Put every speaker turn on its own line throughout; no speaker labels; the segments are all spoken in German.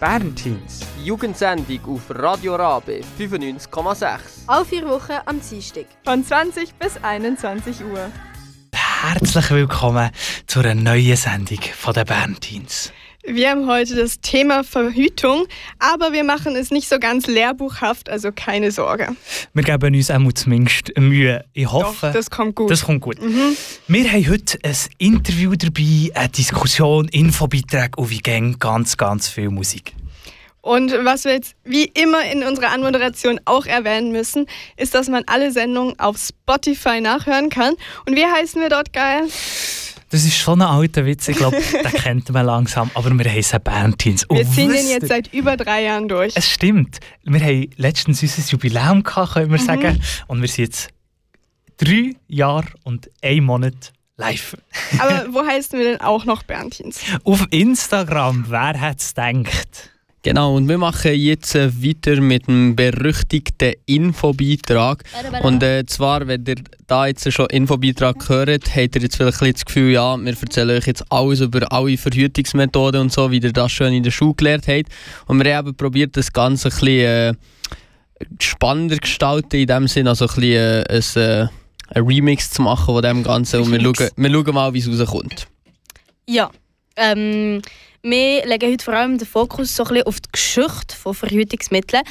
Bernteens.
Jugendsendung auf Radio Rabe 95,6.
Alle vier Wochen am Dienstag.
Von 20 bis 21 Uhr.
Herzlich willkommen zu einer neuen Sendung von den Bernteens.
Wir haben heute das Thema Verhütung, aber wir machen es nicht so ganz lehrbuchhaft, also keine Sorge.
Wir geben uns auch zumindest Mühe. Ich hoffe,
Doch, das kommt gut.
das kommt gut. Wir haben heute ein Interview dabei, eine Diskussion, Infobeiträge und wie gäng ganz, ganz viel Musik.
Und was wir jetzt wie immer in unserer Anmoderation auch erwähnen müssen, ist, dass man alle Sendungen auf Spotify nachhören kann. Und wie heißen wir dort geil?
Das ist schon ein alter Witz, ich glaube, den kennt man langsam, aber wir heißen Bernteens.
Wir
Und
ziehen den jetzt seit über drei Jahren durch.
Es stimmt. Wir haben letztens unser Jubiläum gehabt, können wir
Mhm.
sagen. Und wir sind jetzt drei Jahre und ein Monat live.
Aber wo heißen wir denn auch noch Berntins?
Auf Instagram, wer es gedacht?
Genau, und wir machen jetzt äh, weiter mit dem berüchtigten Infobeitrag. Und äh, zwar, wenn ihr da jetzt schon Infobeitrag hört, habt ihr jetzt vielleicht ein das Gefühl, ja, wir erzählen euch jetzt alles über alle Verhütungsmethoden und so, wie ihr das schon in der Schule gelernt habt. Und wir haben eben probiert, das Ganze ein bisschen äh, spannender zu gestalten, in dem Sinn, also ein bisschen äh, ein, äh, ein Remix zu machen von dem Ganzen. Und wir schauen, wir schauen mal, wie es rauskommt.
Ja. Ähm, wir legen heute vor allem den Fokus so auf die Geschichte von Verhütungsmitteln.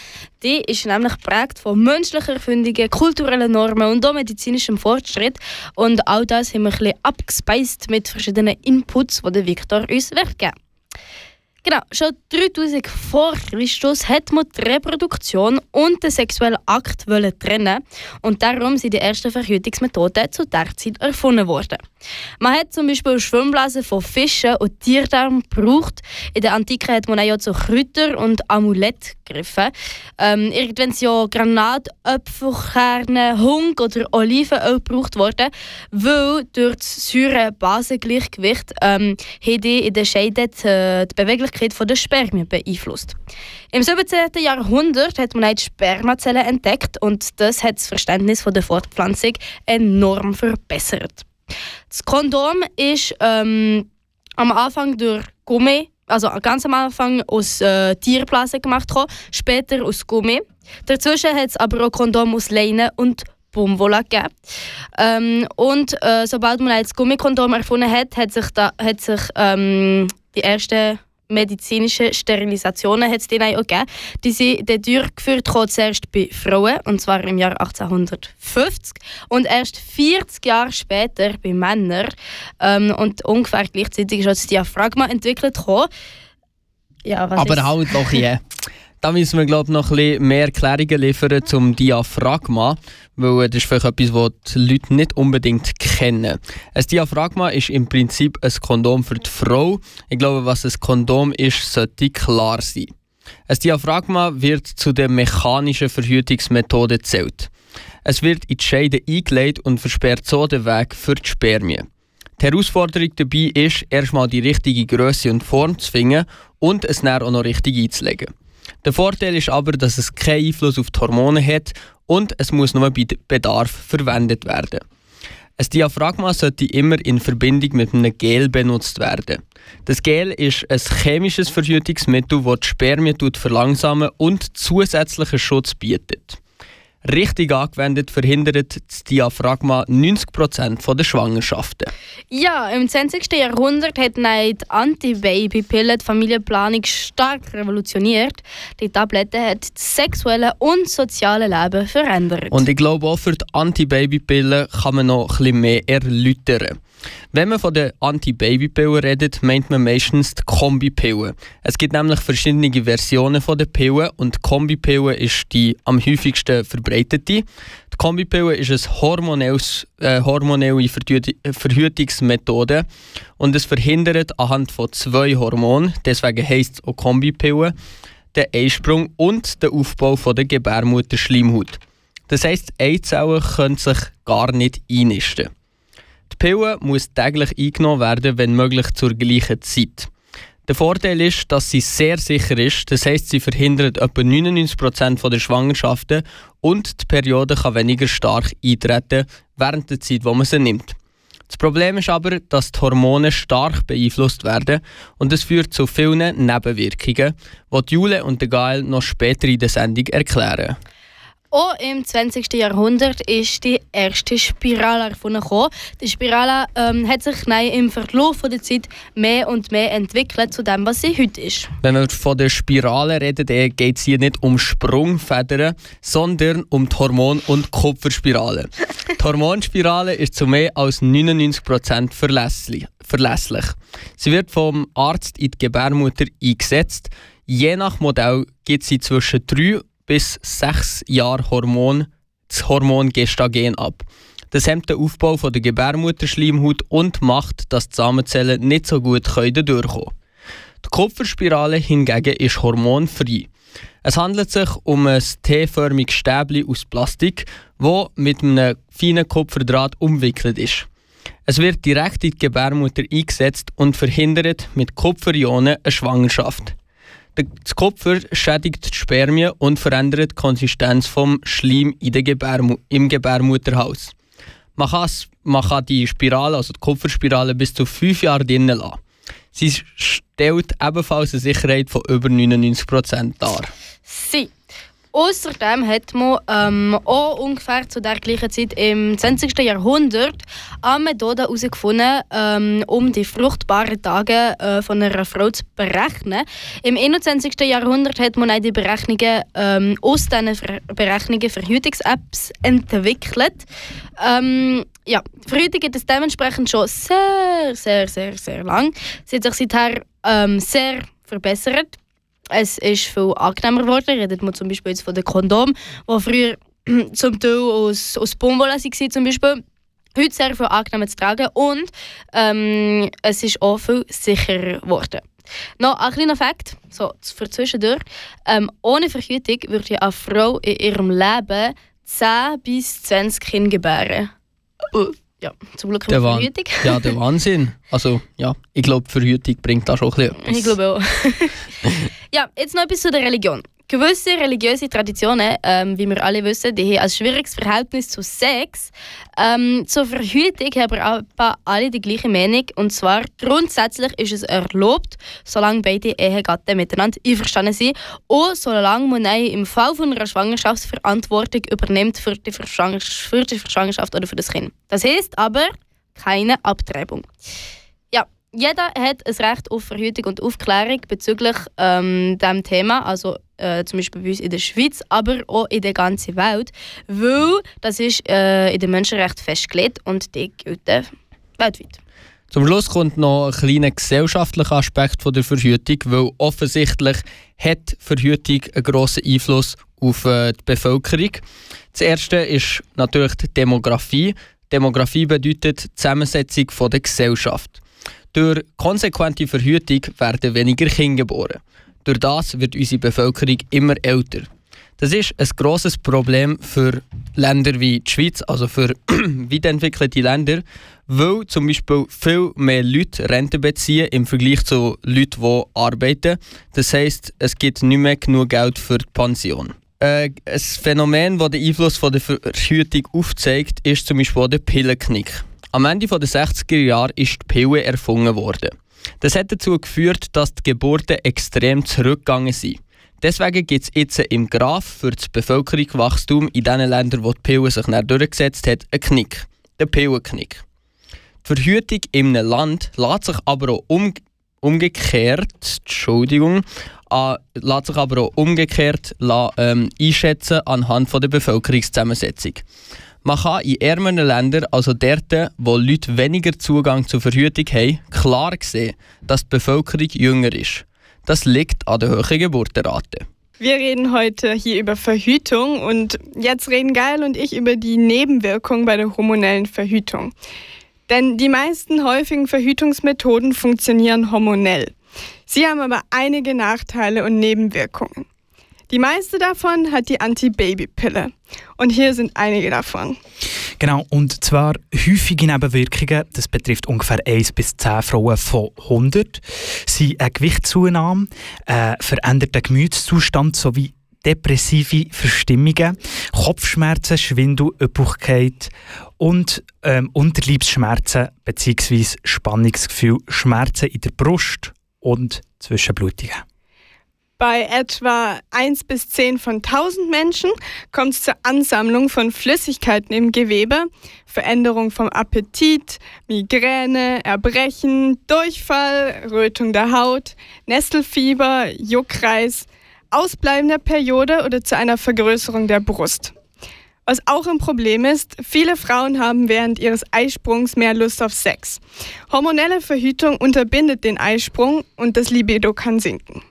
Die ist nämlich geprägt von menschlichen Erfindungen, kulturellen Normen und auch medizinischem Fortschritt. Und all das haben wir ein bisschen abgespeist mit verschiedenen Inputs, die der Victor uns wird geben Genau, schon 3000 vor Christus hat man die Reproduktion und den sexuellen Akt wollen trennen und darum sind die ersten Verhütungsmethoden zu der Zeit erfunden worden. Man hat zum Beispiel Schwimmblasen von Fischen und Tierdarm gebraucht. In der Antike hat man auch zu Kräuter und Amulett gegriffen. Ähm, irgendwann sind ja Granat, Apfelkerne, Hung oder Olivenöl gebraucht worden, weil durch das Säure-Basengleichgewicht ähm, in der Scheide die, äh, die Beweglichkeit der Spermien beeinflusst. Im 17. Jahrhundert hat man die Spermazellen entdeckt und das hat das Verständnis der Fortpflanzung enorm verbessert. Das Kondom ist ähm, am Anfang durch Gummi, also ganz am Anfang aus äh, Tierblasen gemacht, gekommen, später aus Gummi. Dazwischen hat es aber auch Kondom aus Leine und Baumwolle gegeben. Ähm, und äh, sobald man das Gummikondom erfunden hat, hat sich, da, hat sich ähm, die ersten medizinische Sterilisationen hat es dann auch gegeben. Die sind dann durchgeführt worden, zuerst bei Frauen, und zwar im Jahr 1850 und erst 40 Jahre später bei Männern. Ähm, und ungefähr gleichzeitig ist auch das Diaphragma entwickelt worden. Ja,
Aber
ist?
halt noch je. Da müssen wir glaub, noch ein bisschen mehr Erklärungen liefern zum Diaphragma, weil äh, das ist vielleicht etwas, was die Leute nicht unbedingt kennen. Ein Diaphragma ist im Prinzip ein Kondom für die Frau. Ich glaube, was ein Kondom ist, sollte klar sein. Ein Diaphragma wird zu den mechanischen Verhütungsmethoden gezählt. Es wird in die Scheide eingelegt und versperrt so den Weg für die Spermien. Die Herausforderung dabei ist, erstmal die richtige Größe und Form zu finden und es dann auch noch richtig einzulegen. Der Vorteil ist aber, dass es keinen Einfluss auf die Hormone hat und es muss nur bei Bedarf verwendet werden. Ein Diaphragma sollte immer in Verbindung mit einem Gel benutzt werden. Das Gel ist ein chemisches Verhütungsmittel, das die Spermien verlangsamen und zusätzlichen Schutz bietet. Richtig angewendet verhindert das Diaphragma 90% der Schwangerschaften.
Ja, im 20. Jahrhundert hat die Anti-Baby-Pille die Familienplanung stark revolutioniert. Die Tablette hat das sexuelle und soziale Leben verändert.
Und ich glaube auch für die Anti-Baby-Pille kann man noch ein bisschen mehr erläutern. Wenn man von der Anti-Baby-Pille redet, meint man meistens die Kombipille. Es gibt nämlich verschiedene Versionen von der Pille und die Kombipille ist die am häufigsten verbreitete. Die Kombipille ist eine äh, hormonelle Verhüt- Verhütungsmethode und es verhindert anhand von zwei Hormonen, deswegen heisst es auch Kombipille, den Einsprung und den Aufbau von der Gebärmutterschleimhaut. Das heisst, Eizellen können sich gar nicht einnisten. Pille muss täglich eingenommen werden, wenn möglich zur gleichen Zeit. Der Vorteil ist, dass sie sehr sicher ist, das heisst, sie verhindert etwa 99% der Schwangerschaften und die Periode kann weniger stark eintreten während der Zeit, wo man sie nimmt. Das Problem ist aber, dass die Hormone stark beeinflusst werden und es führt zu vielen Nebenwirkungen, die Jule und Gael noch später in der Sendung erklären.
Auch im 20. Jahrhundert ist die erste Spirale erfunden. Die Spirale ähm, hat sich im Verlauf der Zeit mehr und mehr entwickelt zu dem, was sie heute ist.
Wenn wir von der Spirale reden, geht es hier nicht um Sprungfedern, sondern um die Hormon- und Kupferspirale. die Hormonspirale ist zu mehr als 99% verlässlich. verlässlich. Sie wird vom Arzt in die Gebärmutter eingesetzt. Je nach Modell gibt sie zwischen 3 bis sechs Jahre Hormon, das Hormon Gestagen ab. Das hemmt den Aufbau von der Gebärmutterschleimhaut und macht, dass die Samenzellen nicht so gut durchkommen können. Die Kupferspirale hingegen ist hormonfrei. Es handelt sich um ein T-förmiges Stäbchen aus Plastik, das mit einem feinen Kupferdraht umwickelt ist. Es wird direkt in die Gebärmutter eingesetzt und verhindert mit Kupferionen eine Schwangerschaft. Das Kupfer schädigt die Spermien und verändert die Konsistenz vom Schleim Gebärmu im Gebärmutterhaus. Man, man kann die Spirale, also die Kupferspirale, bis zu fünf Jahre drinnen lassen. Sie stellt ebenfalls eine Sicherheit von über 99% dar.
Sie. Außerdem hat man ähm, auch ungefähr zu der gleichen Zeit im 20. Jahrhundert eine Methode herausgefunden, ähm, um die fruchtbaren Tage äh, von einer Frau zu berechnen. Im 21. Jahrhundert hat man die Berechnungen ähm, aus diesen Ver Berechnungen Verhütungs-Apps entwickelt. Ähm, ja, Verhütung gibt es dementsprechend schon sehr, sehr, sehr, sehr lang. Sie hat sich seither ähm, sehr verbessert. Es ist viel angenehmer geworden. Redet man zum Beispiel jetzt von den Kondom, die früher zum Teil aus, aus Baumwolle waren, zum Beispiel. Heute sehr viel angenehmer zu tragen und ähm, es ist auch viel sicherer geworden. Noch ein kleiner Fakt, so für zwischendurch. Ähm, ohne Verhütung würde eine Frau in ihrem Leben 10 bis 20 Kinder gebären. Uh, ja, zum Glück
der
Verhütung.
ja, der Wahnsinn. Also, ja, ich glaube, Verhütung bringt da schon ein
bisschen Ich glaube auch. ja, jetzt noch etwas zu der Religion. Gewisse religiöse Traditionen, ähm, wie wir alle wissen, die haben ein schwieriges Verhältnis zu Sex. Ähm, zur Verhütung haben aber alle die gleiche Meinung. Und zwar, grundsätzlich ist es erlaubt, solange beide Ehegatten miteinander einverstanden sind und solange man im Fall von einer Schwangerschaft Verantwortung übernimmt für die, Schwangerschaft oder für das Kind. Das heißt aber keine Abtreibung jeder hat ein Recht auf Verhütung und Aufklärung bezüglich ähm, diesem Thema, also äh, zum Beispiel bei uns in der Schweiz, aber auch in der ganzen Welt, weil das ist äh, in den Menschenrechten festgelegt und die gelten weltweit.
Zum Schluss kommt noch ein kleiner gesellschaftlicher Aspekt von der Verhütung, weil offensichtlich hat Verhütung einen grossen Einfluss auf äh, die Bevölkerung. Das erste ist natürlich die Demografie. Demografie bedeutet die Zusammensetzung der Gesellschaft. Durch konsequente Verhütung werden weniger Kinder geboren. Durch das wird unsere Bevölkerung immer älter. Das ist ein grosses Problem für Länder wie die Schweiz, also für weit entwickelte Länder, weil zum Beispiel viel mehr Leute Rente beziehen im Vergleich zu Leuten, die arbeiten. Das heisst, es gibt nicht mehr genug Geld für die Pension. Äh, ein Phänomen, das den Einfluss von der Verhütung aufzeigt, ist zum Beispiel der Pillenknick. Am Ende der 60er Jahre ist die Pille erfunden worden. Das hat dazu geführt, dass die Geburten extrem zurückgegangen sind. Deswegen gibt es jetzt im Graph für das Bevölkerungswachstum in den Ländern, wo die Pille sich durchgesetzt hat, einen Knick. Den Pillenknick. Die Verhütung in einem Land lässt sich aber auch um, umgekehrt, Entschuldigung, äh, lässt sich aber auch umgekehrt ähm, einschätzen anhand der Bevölkerungszusammensetzung. Man kann in ärmeren Ländern, also dort, wo Leute weniger Zugang zur Verhütung haben, klar sehen, dass die Bevölkerung jünger ist. Das liegt an der hohen Geburtenrate.
Wir reden heute hier über Verhütung und jetzt reden Geil und ich über die Nebenwirkungen bei der hormonellen Verhütung. Denn die meisten häufigen Verhütungsmethoden funktionieren hormonell. Sie haben aber einige Nachteile und Nebenwirkungen. Die meiste davon hat die Anti-Baby-Pille. Und hier sind einige davon.
Genau, und zwar häufige Nebenwirkungen, das betrifft ungefähr 1 bis 10 Frauen von 100, sind eine Gewichtszunahme, ein veränderter Gemütszustand sowie depressive Verstimmungen, Kopfschmerzen, Schwindel, Üppigkeit und ähm, Unterleibsschmerzen bzw. Spannungsgefühl, Schmerzen in der Brust und Zwischenblutungen.
Bei etwa 1 bis 10 von 1000 Menschen kommt es zur Ansammlung von Flüssigkeiten im Gewebe, Veränderung vom Appetit, Migräne, Erbrechen, Durchfall, Rötung der Haut, Nestelfieber, Juckreis, Ausbleiben der Periode oder zu einer Vergrößerung der Brust. Was auch ein Problem ist, viele Frauen haben während ihres Eisprungs mehr Lust auf Sex. Hormonelle Verhütung unterbindet den Eisprung und das Libido kann sinken.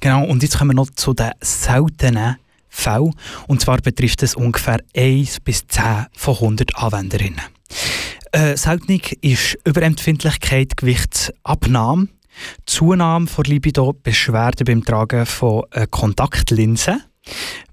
Genau, und jetzt kommen wir noch zu den seltenen Fällen. Und zwar betrifft es ungefähr 1 bis 10 von 100 Anwenderinnen. Äh, Seltenung ist Überempfindlichkeit, Gewichtsabnahme, Zunahme von Libido, Beschwerden beim Tragen von äh, Kontaktlinsen,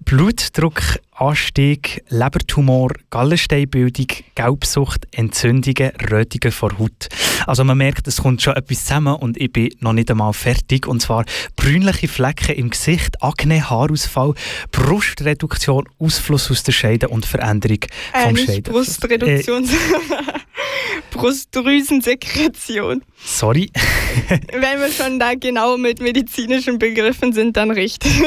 Blutdruckanstieg, Lebertumor, Gallensteinbildung, Gelbsucht, Entzündungen, Rötungen vor Haut. Also man merkt, es kommt schon etwas zusammen und ich bin noch nicht einmal fertig. Und zwar brünliche Flecken im Gesicht, Akne, Haarausfall, Brustreduktion, Ausfluss aus der Scheide und Veränderung
äh,
vom Scheide.
Brustreduktion,
Äh,
Brustdrüsensekretion.
sorry.
Wenn wir schon da genau mit medizinischen Begriffen sind, dann richtig.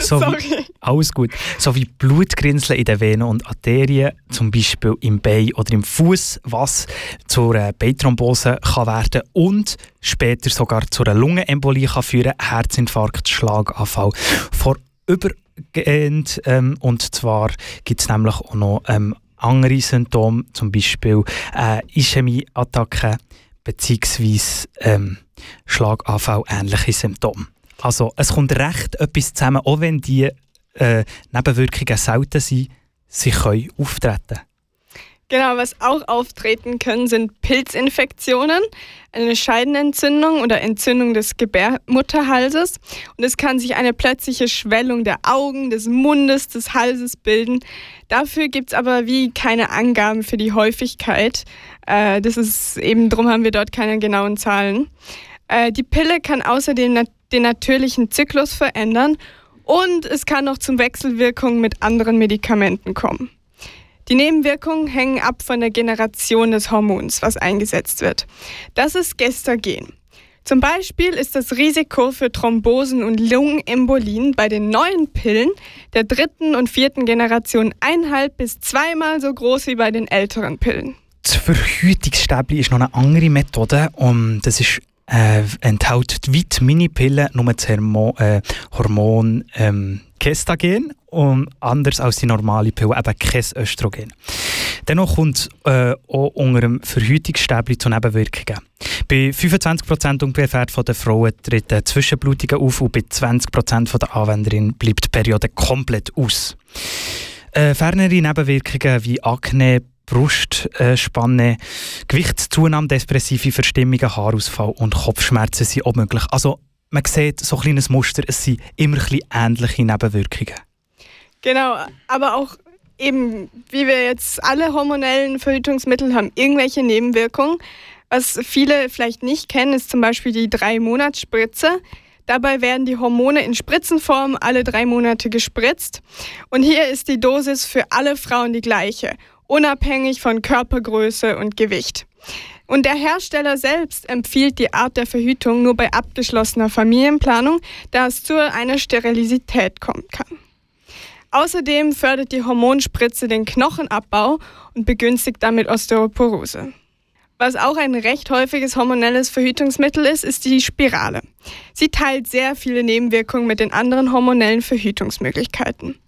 So
Sorry.
Alles gut. So wie Blutgrinsel in den Venen und Arterien, zum Beispiel im Bein oder im Fuß, was zur äh, Beinthrombose kann werden und später sogar zu einer Lungenembolie kann führen, Herzinfarkt, Schlaganfall. Vorübergehend ähm, und zwar gibt es nämlich auch noch ähm, andere Symptome, zum Beispiel äh, Ischämie-Attacken ähm, Schlaganfall, ähnliche Symptome. Also es kommt recht etwas zusammen, auch wenn die äh, Nebenwirkungen selten sind, sie können auftreten.
Genau, was auch auftreten können, sind Pilzinfektionen, eine Scheidenentzündung oder Entzündung des Gebärmutterhalses. Und es kann sich eine plötzliche Schwellung der Augen, des Mundes, des Halses bilden. Dafür gibt es aber wie keine Angaben für die Häufigkeit. Äh, das ist eben, drum haben wir dort keine genauen Zahlen. Äh, die Pille kann außerdem nat den natürlichen Zyklus verändern und es kann noch zum Wechselwirkungen mit anderen Medikamenten kommen. Die Nebenwirkungen hängen ab von der Generation des Hormons, was eingesetzt wird. Das ist Gestagen. Zum Beispiel ist das Risiko für Thrombosen und Lungenembolien bei den neuen Pillen der dritten und vierten Generation eineinhalb bis zweimal so groß wie bei den älteren Pillen.
Das Verhütungsstäbli ist noch eine andere Methode. Um, das ist, äh, enthält wie die Minipille nur das Hormon, äh, Hormon ähm, Gestagen und anders als die normale Pille eben kein Östrogen. Dennoch kommt äh, auch unter dem Verhütungsstäbli zu Nebenwirkungen. Bei 25% ungefähr den Frauen treten Zwischenblutungen auf und bei 20% der Anwenderinnen bleibt die Periode komplett aus. Äh, fernere Nebenwirkungen wie Akne, Brustspanne, Gewichtszunahme, depressive Verstimmungen, Haarausfall und Kopfschmerzen sind auch möglich. Also man sieht so ein kleines Muster, es sind immer ein ähnliche Nebenwirkungen.
Genau, aber auch eben, wie wir jetzt alle hormonellen Verhütungsmittel haben, irgendwelche Nebenwirkungen. Was viele vielleicht nicht kennen, ist zum Beispiel die Drei-Monats-Spritze. Dabei werden die Hormone in Spritzenform alle drei Monate gespritzt. Und hier ist die Dosis für alle Frauen die gleiche, unabhängig von Körpergröße und Gewicht. Und der Hersteller selbst empfiehlt die Art der Verhütung nur bei abgeschlossener Familienplanung, da es zu einer Sterilität kommen kann. Außerdem fördert die Hormonspritze den Knochenabbau und begünstigt damit Osteoporose. Was auch ein recht häufiges hormonelles Verhütungsmittel ist, ist die Spirale. Sie teilt sehr viele Nebenwirkungen mit den anderen hormonellen Verhütungsmöglichkeiten.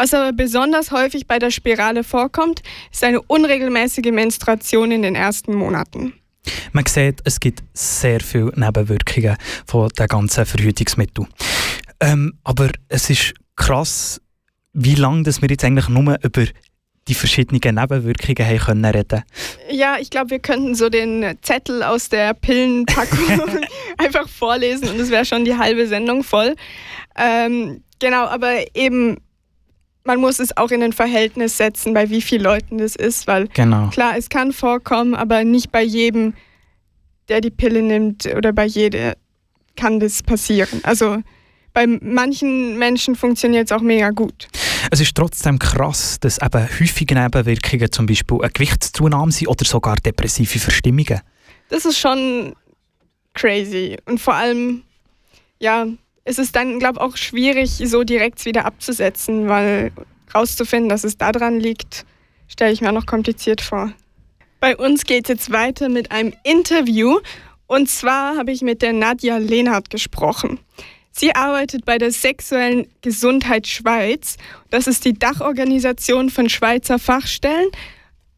Was aber besonders häufig bei der Spirale vorkommt, ist eine unregelmäßige Menstruation in den ersten Monaten.
Man sieht, es gibt sehr viele Nebenwirkungen von den ganzen Verhütungsmitteln. Ähm, aber es ist krass, wie lange dass wir jetzt eigentlich nur über die verschiedenen Nebenwirkungen haben können reden.
Ja, ich glaube, wir könnten so den Zettel aus der Pillenpackung einfach vorlesen und es wäre schon die halbe Sendung voll. Ähm, genau, aber eben, man muss es auch in ein Verhältnis setzen, bei wie vielen Leuten das ist, weil
Genau.
klar, es kann vorkommen, aber nicht bei jedem, der die Pille nimmt oder bei jeder kann das passieren. Also bei manchen Menschen funktioniert es auch mega gut.
Es ist trotzdem krass, dass eben häufige Nebenwirkungen zum Beispiel eine Gewichtszunahme sind oder sogar depressive Verstimmungen.
Das ist schon crazy. Und vor allem, ja, es ist dann, glaube ich, auch schwierig, so direkt wieder abzusetzen, weil rauszufinden, dass es daran liegt, stelle ich mir noch kompliziert vor. Bei uns geht es jetzt weiter mit einem Interview. Und zwar habe ich mit der Nadja Lehnhardt gesprochen. Sie arbeitet bei der Sexuellen Gesundheit Schweiz. Das ist die Dachorganisation von Schweizer Fachstellen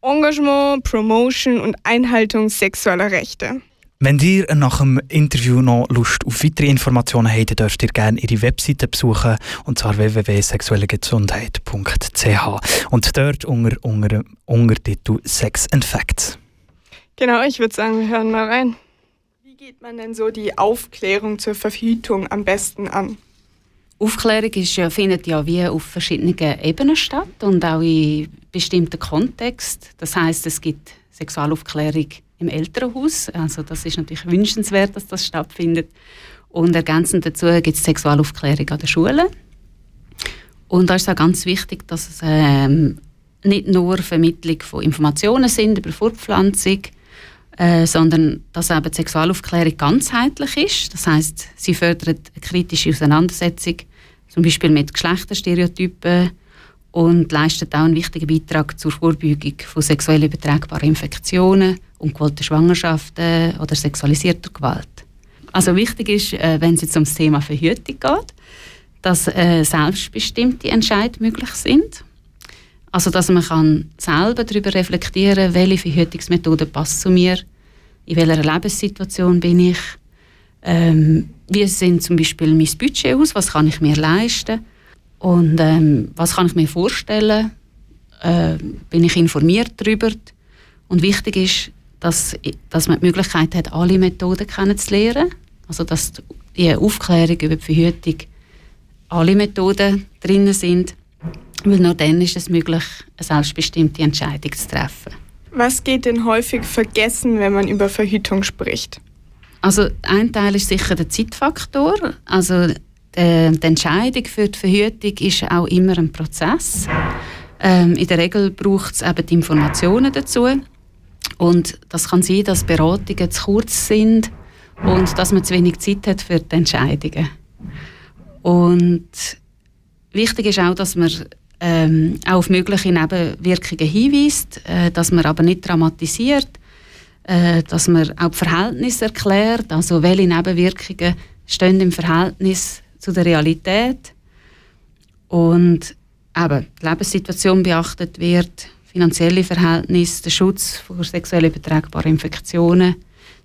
Engagement, Promotion und Einhaltung sexueller Rechte.
Wenn ihr nach dem Interview noch Lust auf weitere Informationen habt, dürft ihr gerne ihre Webseite besuchen, und zwar www.sexuellegesundheit.ch und dort unter, unter, unter Titel Sex and Facts.
Genau, ich würde sagen, wir hören mal rein. Wie geht man denn so die Aufklärung zur Verhütung am besten an?
Aufklärung ist ja, findet ja wie auf verschiedenen Ebenen statt und auch in bestimmten Kontext. Das heißt, es gibt Sexualaufklärung im Elternhaus. Also das ist natürlich wünschenswert, dass das stattfindet. Und ergänzend dazu gibt es Sexualaufklärung an der Schule. Und da ist auch ganz wichtig, dass es ähm, nicht nur Vermittlung von Informationen sind über Fortpflanzung, äh, sondern dass eben die Sexualaufklärung ganzheitlich ist. Das heißt, sie fördert eine kritische Auseinandersetzung, zum Beispiel mit Geschlechterstereotypen, und leistet auch einen wichtigen Beitrag zur Vorbeugung von sexuell übertragbaren Infektionen, ungewollte Schwangerschaften oder sexualisierter Gewalt. Also wichtig ist, äh, wenn es jetzt um das Thema Verhütung geht, dass äh, selbstbestimmte Entscheidungen möglich sind. Also dass man kann selber darüber reflektieren, welche Verhütungsmethode passt zu mir, in welcher Lebenssituation bin ich, ähm, wie sieht zum Beispiel mein Budget aus, was kann ich mir leisten und ähm, was kann ich mir vorstellen? Äh, bin ich informiert darüber? Und wichtig ist, dass, dass man die Möglichkeit hat, alle Methoden kennenzulernen. Also dass die Aufklärung über die Verhütung alle Methoden drin sind, weil nur dann ist es möglich, eine selbstbestimmte Entscheidung zu treffen.
Was geht denn häufig vergessen, wenn man über Verhütung spricht?
Also ein Teil ist sicher der Zeitfaktor. Also äh, die Entscheidung für die Verhütung ist auch immer ein Prozess. Ähm, in der Regel braucht es eben die Informationen dazu. Und das kann sein, dass Beratungen zu kurz sind und dass man zu wenig Zeit hat für die Entscheidungen. Und wichtig ist auch, dass man ähm, auch auf mögliche Nebenwirkungen hinweist, äh, dass man aber nicht dramatisiert, äh, dass man auch die Verhältnisse erklärt, also welche Nebenwirkungen stehen im Verhältnis zu der Realität und eben die Lebenssituation beachtet wird, finanzielle Verhältnisse, der Schutz vor sexuell übertragbaren Infektionen,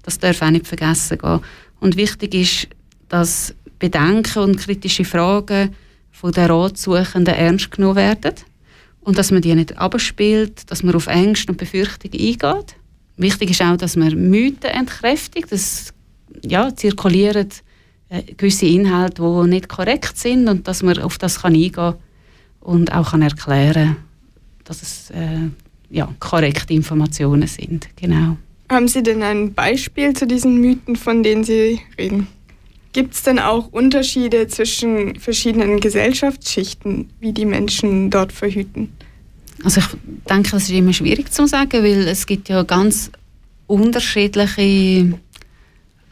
das darf auch nicht vergessen gehen. Und wichtig ist, dass Bedenken und kritische Fragen von den Ratsuchenden ernst genommen werden und dass man die nicht abspielt, dass man auf Ängste und Befürchtungen eingeht. Wichtig ist auch, dass man Mythen entkräftigt. Das ja, zirkulieren gewisse Inhalte, die nicht korrekt sind und dass man auf das kann eingehen kann und auch kann erklären dass es äh, ja, korrekte Informationen sind. Genau.
Haben Sie denn ein Beispiel zu diesen Mythen, von denen Sie reden? Gibt es denn auch Unterschiede zwischen verschiedenen Gesellschaftsschichten, wie die Menschen dort verhüten?
Also ich denke, das ist immer schwierig zu sagen, weil es gibt ja ganz unterschiedliche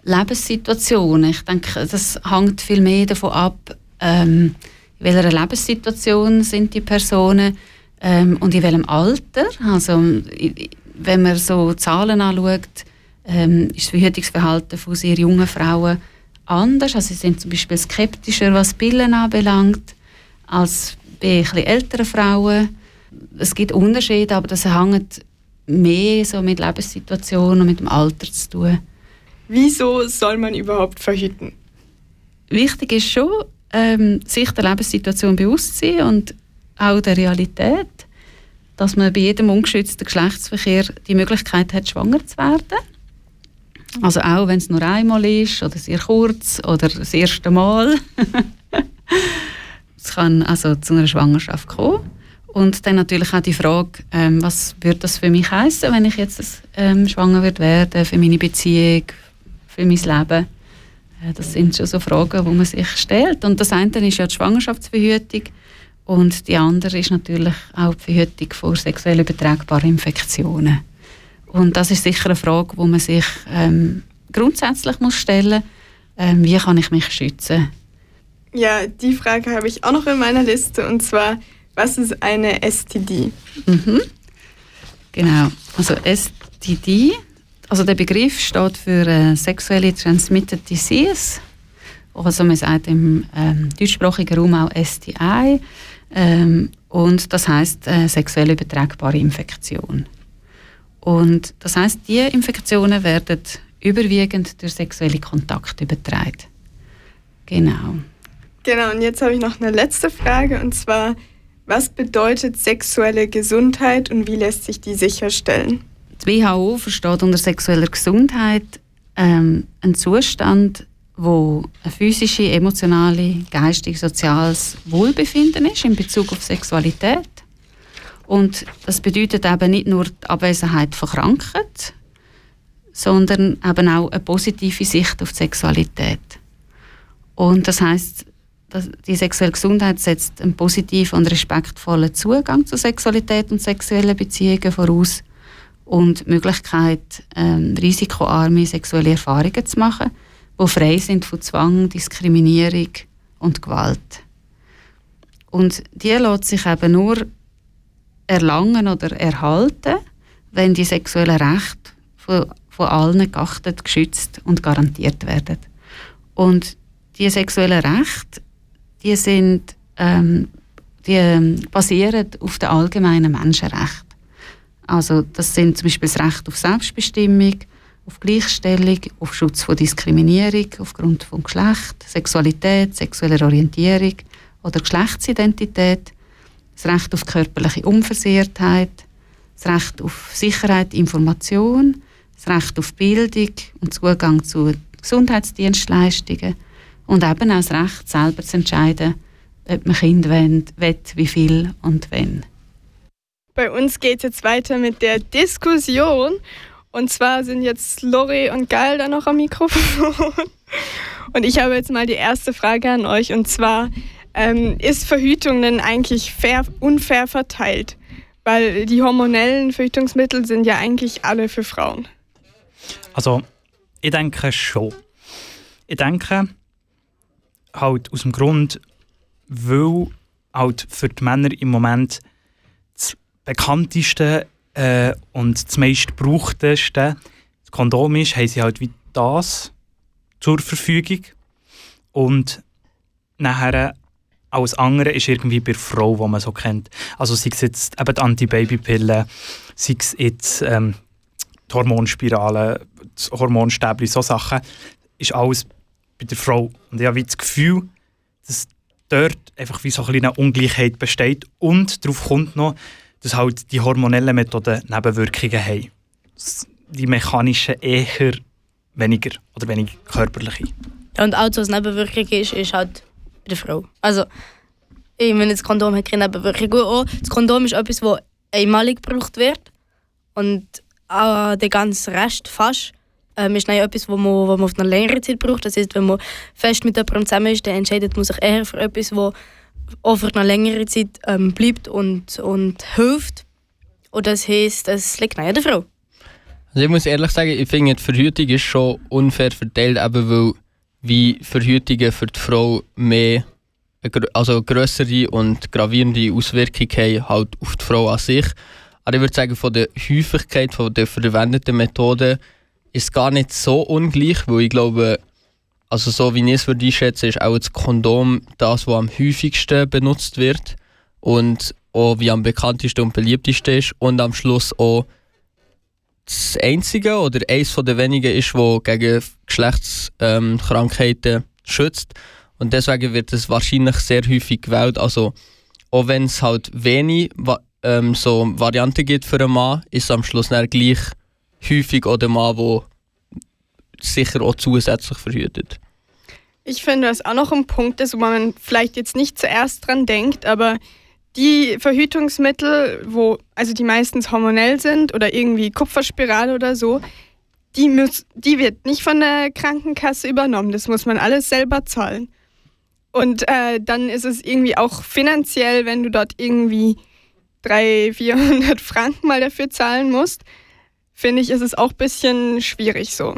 Lebenssituationen. Ich denke, das hängt viel mehr davon ab, ähm, in welcher Lebenssituation sind die Personen ähm, und in welchem Alter. Also wenn man so Zahlen anschaut, ähm, ist das Verhütungsverhalten von sehr jungen Frauen anders. Also sie sind zum Beispiel skeptischer, was Pillen anbelangt, als bei älteren Frauen. Es gibt Unterschiede, aber das hängt mehr so mit Lebenssituationen und mit dem Alter zu tun.
Wieso soll man überhaupt verhüten?
Wichtig ist schon, ähm, sich der Lebenssituation bewusst sein und auch der Realität, dass man bei jedem ungeschützten Geschlechtsverkehr die Möglichkeit hat, schwanger zu werden. Also auch wenn es nur einmal ist oder sehr kurz oder das erste Mal. es kann also zu einer Schwangerschaft kommen. Und dann natürlich auch die Frage, ähm, was würde das für mich heißen, wenn ich jetzt ähm, schwanger werden für meine Beziehung, für mein Leben. Äh, das sind schon so Fragen, die man sich stellt. Und das eine ist ja die Schwangerschaftsverhütung und die andere ist natürlich auch die Verhütung vor sexuell übertragbaren Infektionen. Und das ist sicher eine Frage, die man sich ähm, grundsätzlich muss stellen muss. Ähm, wie kann ich mich schützen?
Ja, die Frage habe ich auch noch in meiner Liste. Und zwar, was ist eine STD?
Mhm. Genau. Also STD, also der Begriff steht für äh, Sexually Transmitted Disease. Also man sagt im ähm, deutschsprachigen Raum auch STI. Ähm, und das heißt äh, sexuell übertragbare Infektion. Und das heißt, die Infektionen werden überwiegend durch sexuelle Kontakte übertragen. Genau.
Genau, und jetzt habe ich noch eine letzte Frage und zwar, was bedeutet sexuelle Gesundheit und wie lässt sich die sicherstellen?
Die WHO versteht unter sexueller Gesundheit ähm, einen Zustand, wo ein physische, emotionale, geistig, soziales Wohlbefinden ist in Bezug auf Sexualität. Und das bedeutet eben nicht nur die Abwesenheit von Krankheit, sondern eben auch eine positive Sicht auf die Sexualität. Und das heißt, die sexuelle Gesundheit setzt einen positiven und respektvollen Zugang zu Sexualität und sexuellen Beziehungen voraus und die Möglichkeit, ähm, risikoarme sexuelle Erfahrungen zu machen die frei sind von Zwang, Diskriminierung und Gewalt. Und die lässt sich eben nur erlangen oder erhalten, wenn die sexuellen Rechte von, von allen geachtet, geschützt und garantiert werden. Und die sexuellen Rechte, die sind ähm, die ähm, basieren auf den allgemeinen Menschenrechten. Also das sind zum Beispiel das Recht auf Selbstbestimmung, auf Gleichstellung, auf Schutz von Diskriminierung aufgrund von Geschlecht, Sexualität, sexueller Orientierung oder Geschlechtsidentität, das Recht auf körperliche Unversehrtheit, das Recht auf Sicherheit, Information, das Recht auf Bildung und Zugang zu Gesundheitsdienstleistungen und eben auch das Recht, selber zu entscheiden, ob man Kind will, wie viel und wenn.
Bei uns geht es jetzt weiter mit der Diskussion und zwar sind jetzt Lori und Gal da noch am Mikrofon. Und ich habe jetzt mal die erste Frage an euch. Und zwar, ähm, ist Verhütung denn eigentlich fair, unfair verteilt? Weil die hormonellen Verhütungsmittel sind ja eigentlich alle für Frauen.
Also, ich denke schon. Ich denke, halt aus dem Grund, weil halt für die Männer im Moment das bekannteste äh, und das meist gebrauchteste das Kondom ist, haben sie halt wie das zur Verfügung. Und nachher alles andere ist irgendwie bei der Frau, die man so kennt. Also sei es jetzt eben die Antibabypille, sei es jetzt ähm, die Hormonspirale, das Hormonstäbli, so Sachen, ist alles bei der Frau. Und ich habe das Gefühl, dass dort einfach wie so eine Ungleichheit besteht. Und darauf kommt noch, dass halt die hormonellen Methoden Nebenwirkungen haben. Die mechanischen eher weniger oder weniger körperliche.
Und auch was Nebenwirkung ist, ist halt bei der Frau. Also, ich meine, das Kondom hat keine Nebenwirkung. Auch das Kondom ist etwas, das einmalig gebraucht wird. Und auch der ganze Rest fast ähm, ist etwas, wo man, wo man auf eine längere Zeit braucht. Das heißt, wenn man fest mit jemandem zusammen ist, dann entscheidet man sich eher für etwas, das für eine längere Zeit ähm, bleibt und, und hilft. Und das heisst, es liegt an der Frau.
Also ich muss ehrlich sagen, ich finde, die Verhütung ist schon unfair verteilt, eben weil wie Verhütungen für die Frau mehr also größere und gravierende Auswirkungen haben halt auf die Frau an sich. Aber ich würde sagen, von der Häufigkeit von der verwendeten Methoden ist es gar nicht so ungleich, weil ich glaube, also so wie ich es würde einschätzen, ist auch das Kondom das, was am häufigsten benutzt wird und auch wie am bekanntesten und beliebtesten ist und am Schluss auch das einzige oder eines der wenigen ist, das gegen Geschlechtskrankheiten ähm, schützt und deswegen wird es wahrscheinlich sehr häufig gewählt. Also auch wenn es halt wenig ähm, so Varianten gibt für einen Mann, ist es am Schluss gleich häufig auch der Mann, der sicher auch zusätzlich verhütet.
Ich finde, das auch noch ein Punkt ist, wo man vielleicht jetzt nicht zuerst dran denkt, aber die Verhütungsmittel, wo also die meistens hormonell sind oder irgendwie Kupferspirale oder so, die, muss, die wird nicht von der Krankenkasse übernommen. Das muss man alles selber zahlen. Und äh, dann ist es irgendwie auch finanziell, wenn du dort irgendwie 300, 400 Franken mal dafür zahlen musst, finde ich, ist es auch ein bisschen schwierig so.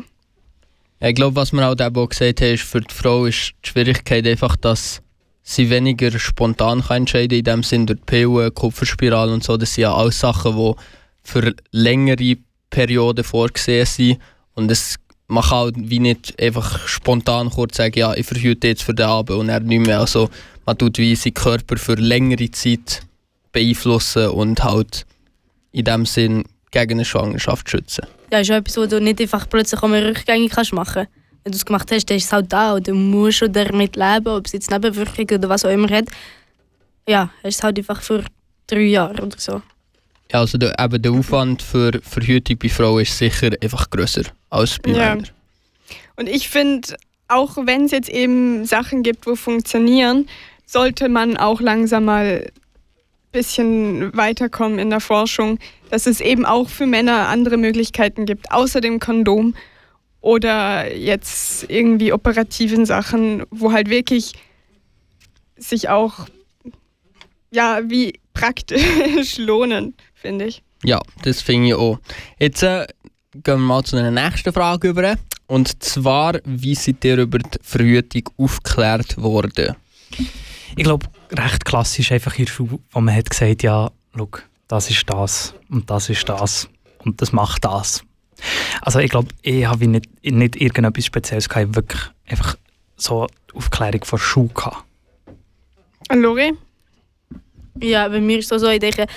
Ich glaube, was man auch eben gesagt hat, ist, für die Frau ist die Schwierigkeit einfach, dass sie weniger spontan kann entscheiden kann, in dem Sinn durch die Pillen, Kupferspirale und so. Das sind ja alles Sachen, die für längere Perioden vorgesehen sind. Und es, man kann halt wie nicht einfach spontan kurz sagen, ja, ich verhüte jetzt für den Abend und er nicht mehr. Also man tut wie seinen Körper für längere Zeit beeinflussen und halt in dem Sinn gegen eine Schwangerschaft schützen.
Ja, ist ja etwas, was du nicht einfach plötzlich einmal rückgängig kannst machen Wenn du es gemacht hast, dann ist es halt da und du musst schon damit leben, ob es jetzt Nebenwirkungen oder was auch immer hat. Ja, hast es halt einfach für drei Jahre oder so.
Ja, also der, eben der Aufwand für Verhütung bei Frauen ist sicher einfach grösser als bei
Ja.
Männern.
Und ich finde, auch wenn es jetzt eben Sachen gibt, wo funktionieren, sollte man auch langsam mal bisschen weiterkommen in der Forschung, dass es eben auch für Männer andere Möglichkeiten gibt, außer dem Kondom oder jetzt irgendwie operativen Sachen, wo halt wirklich sich auch ja wie praktisch lohnen, finde ich.
Ja, das finde ich auch. Jetzt äh, gehen wir mal zu einer nächsten Frage über. Und zwar, wie seid ihr über die Verhütung aufgeklärt worden?
Ich glaube, recht klassisch einfach in der Schule, wo man hat gesagt ja, schau, das ist das und das ist das und das macht das. Also ich glaube, ich habe nicht, nicht irgendetwas Spezielles gehabt, ich habe wirklich einfach so die Aufklärung von der Schule gehabt.
Und Lori?
Ja, bei mir ist es so, ich denke,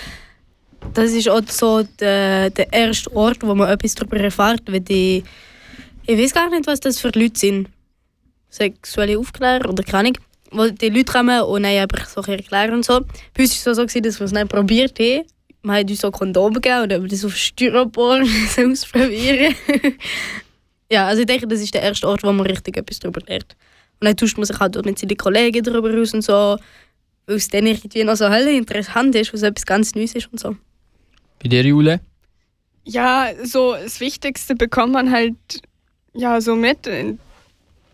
das ist auch so der, der erste Ort, wo man etwas darüber erfährt, weil die, ich weiß gar nicht, was das für Leute sind. Sexuelle Aufklärer oder keine Ahnung. Wo die Leute kommen und dann einfach so erklären und so. Bei uns war es so, gewesen, dass wir es dann probiert haben. Man hat uns so Kondome gegeben und haben das auf Styropor ausprobieren. ja, also ich denke, das ist der erste Ort, wo man richtig etwas darüber lernt. Und dann tauscht man sich halt auch mit seinen Kollegen darüber aus und so weil es dann irgendwie noch so helle interessant ist, was etwas ganz Neues ist und so.
Bei dir, Jule?
Ja, so das Wichtigste bekommt man halt ja so mit in-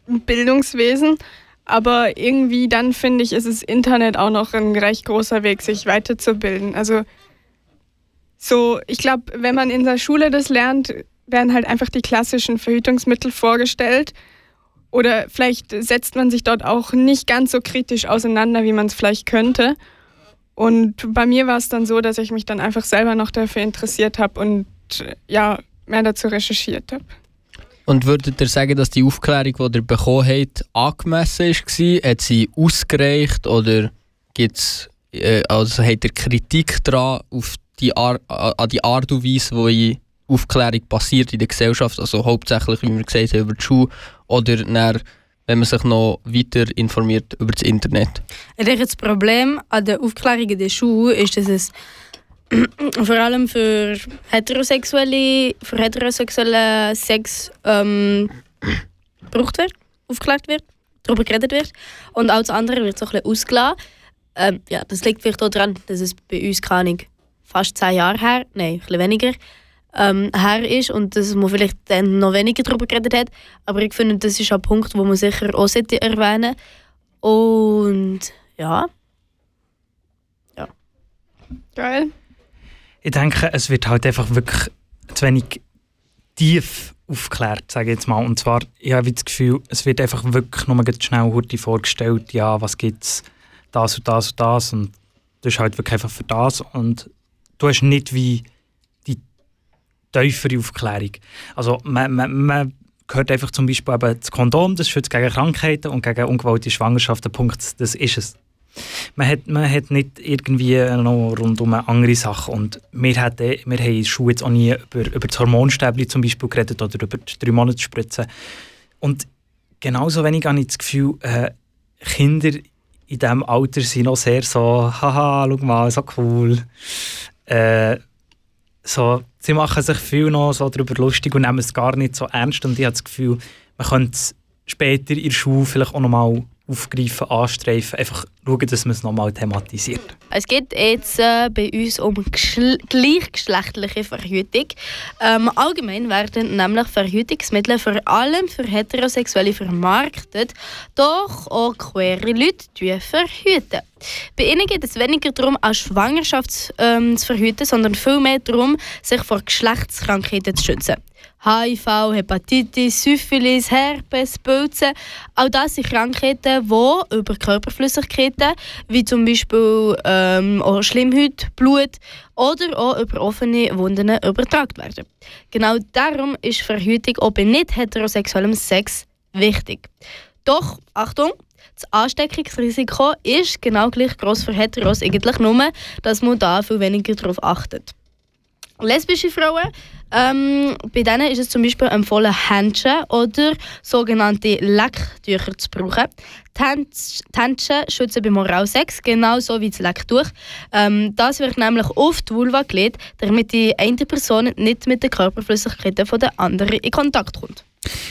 im Bildungswesen. Aber irgendwie dann finde ich, ist das Internet auch noch ein recht großer Weg, sich weiterzubilden. Also so, ich glaube, wenn man in der Schule das lernt, werden halt einfach die klassischen Verhütungsmittel vorgestellt. Oder vielleicht setzt man sich dort auch nicht ganz so kritisch auseinander, wie man es vielleicht könnte. Und bei mir war es dann so, dass ich mich dann einfach selber noch dafür interessiert habe und ja, mehr dazu recherchiert habe.
Und würdet ihr sagen, dass die Aufklärung, die ihr bekommen habt, angemessen war? Hat sie ausgereicht oder gibt's, äh, also habt ihr Kritik daran auf die an die Art und Weise, wie Aufklärung passiert in der Gesellschaft? Also hauptsächlich, wie wir gesagt haben, über die Schule oder dann, wenn man sich noch weiter informiert über das Internet?
Ich denke, das Problem an der Aufklärung in der Schule ist, dass es vor allem für heterosexuelle, für heterosexuellen Sex ähm, gebraucht wird, aufgeklärt wird, darüber geredet wird. Und alles andere wird so ein bisschen ausgelassen. Ähm, ja, das liegt vielleicht auch daran, dass es bei uns, keine fast zehn Jahre her, nein, ein bisschen weniger, ähm, her ist und dass man vielleicht dann noch weniger darüber geredet hat. Aber ich finde, das ist ein Punkt, wo man sicher auch sollte erwähnen Und ja,
Geil.
Ich denke, es wird halt einfach wirklich zu wenig tief aufgeklärt, sage ich jetzt mal. Und zwar, ich habe das Gefühl, es wird einfach wirklich nur ganz schnell heute vorgestellt, ja, was gibt es, das und das und das. Und das ist halt wirklich einfach für das. Und du hast nicht wie die tiefere Aufklärung. Also man, man, man hört einfach zum Beispiel eben das Kondom, das schützt gegen Krankheiten und gegen ungewollte Schwangerschaften, Punkt, das ist es. Man hat, man hat nicht irgendwie noch rundum andere Sachen. Und wir, hatten, wir haben in der Schule jetzt auch nie über, über das Hormonstäbli zum Beispiel geredet oder über die drei Monate Spritze. Und genauso wenig habe ich das Gefühl, äh, Kinder in diesem Alter sind noch sehr so, haha, schau mal, so cool. Äh, so, sie machen sich viel noch so darüber lustig und nehmen es gar nicht so ernst. Und ich habe das Gefühl, man könnte es später in der Schule vielleicht auch noch mal aufgreifen, anstreifen, einfach schauen, dass man es nochmal thematisiert.
Es geht jetzt äh, bei uns um gleichgeschlechtliche Verhütung. Ähm, allgemein werden nämlich Verhütungsmittel vor allem für Heterosexuelle vermarktet, doch auch queere Leute verhüten. Bei ihnen geht es weniger darum, eine Schwangerschaft ähm, zu verhüten, sondern vielmehr darum, sich vor Geschlechtskrankheiten zu schützen. HIV, Hepatitis, Syphilis, Herpes, Pilze. All das sind Krankheiten, die über Körperflüssigkeiten, wie zum Beispiel ähm, Schlimmhaut, Blut oder auch über offene Wunden übertragen werden. Genau darum ist Verhütung auch bei nicht heterosexuellem Sex wichtig. Doch, Achtung, das Ansteckungsrisiko ist genau gleich groß für Heteros, eigentlich nur, dass man da viel weniger darauf achtet. Lesbische Frauen, ähm, bei denen ist es zum Beispiel empfohlen, Händchen oder sogenannte Lecktücher zu brauchen. Die Händchen schützen beim Oralsex, genauso wie das Lecktuch. Ähm, das wird nämlich auf die Vulva gelegt, damit die eine Person nicht mit den Körperflüssigkeiten der anderen in Kontakt kommt.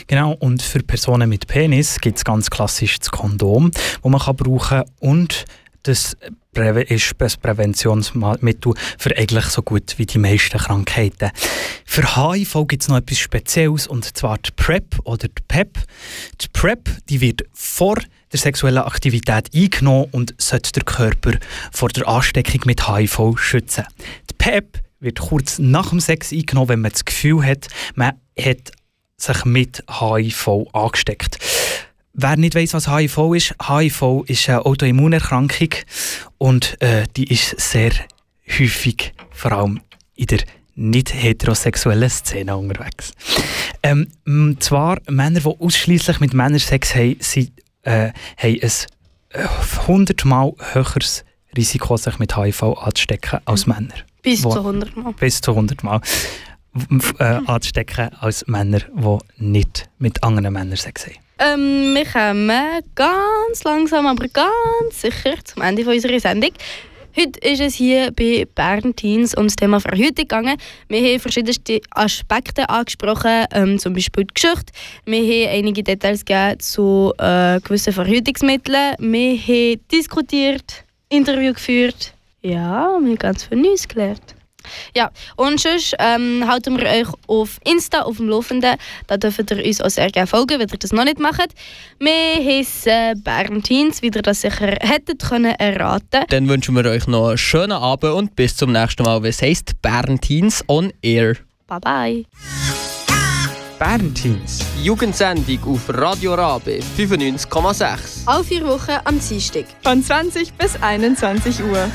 Genau, und für Personen mit Penis gibt es ganz klassisch das Kondom, das man kann brauchen kann. Und das ist ein Präventionsmittel für eigentlich so gut wie die meisten Krankheiten. Für HIV gibt es noch etwas Spezielles, und zwar die PrEP oder die PEP. Die PrEP die wird vor der sexuellen Aktivität eingenommen und sollte der Körper vor der Ansteckung mit HIV schützen. Die PEP wird kurz nach dem Sex eingenommen, wenn man das Gefühl hat, man hat sich mit HIV angesteckt. Wer nicht weiß, was HIV ist, HIV ist eine Autoimmunerkrankung und äh, die ist sehr häufig, vor allem in der nicht heterosexuellen Szene unterwegs. Ähm, zwar Männer, die ausschließlich mit Männern Sex haben, sie, äh, haben ein 100 äh, Mal höheres Risiko, sich mit HIV anzustecken als Männer.
Bis zu 100 Mal.
Bis zu 100 Mal äh, anzustecken als Männer, die nicht mit anderen Männern Sex haben.
Ähm, wir kommen ganz langsam, aber ganz sicher zum Ende unserer Sendung. Heute ist es hier bei Bern Teens das Thema Verhütung gegangen. Wir haben verschiedene Aspekte angesprochen, ähm, zum Beispiel die Geschichte. Wir haben einige Details zu äh, gewissen Verhütungsmitteln. Wir haben diskutiert, Interview geführt. Ja, wir haben ganz viel Neues gelernt. Ja, und sonst ähm, halten wir euch auf Insta auf dem Laufenden. Da dürft ihr uns auch sehr gerne folgen, wenn ihr das noch nicht macht. Wir heißen Bern Teens, wie ihr das sicher hättet können erraten.
Dann wünschen wir euch noch einen schönen Abend und bis zum nächsten Mal. Was heisst Bern Teens on Air?
Bye bye.
Bern Teens.
Jugendsendung auf Radio Rabe 95,6.
Alle vier Wochen am Dienstag.
Von 20 bis 21 Uhr.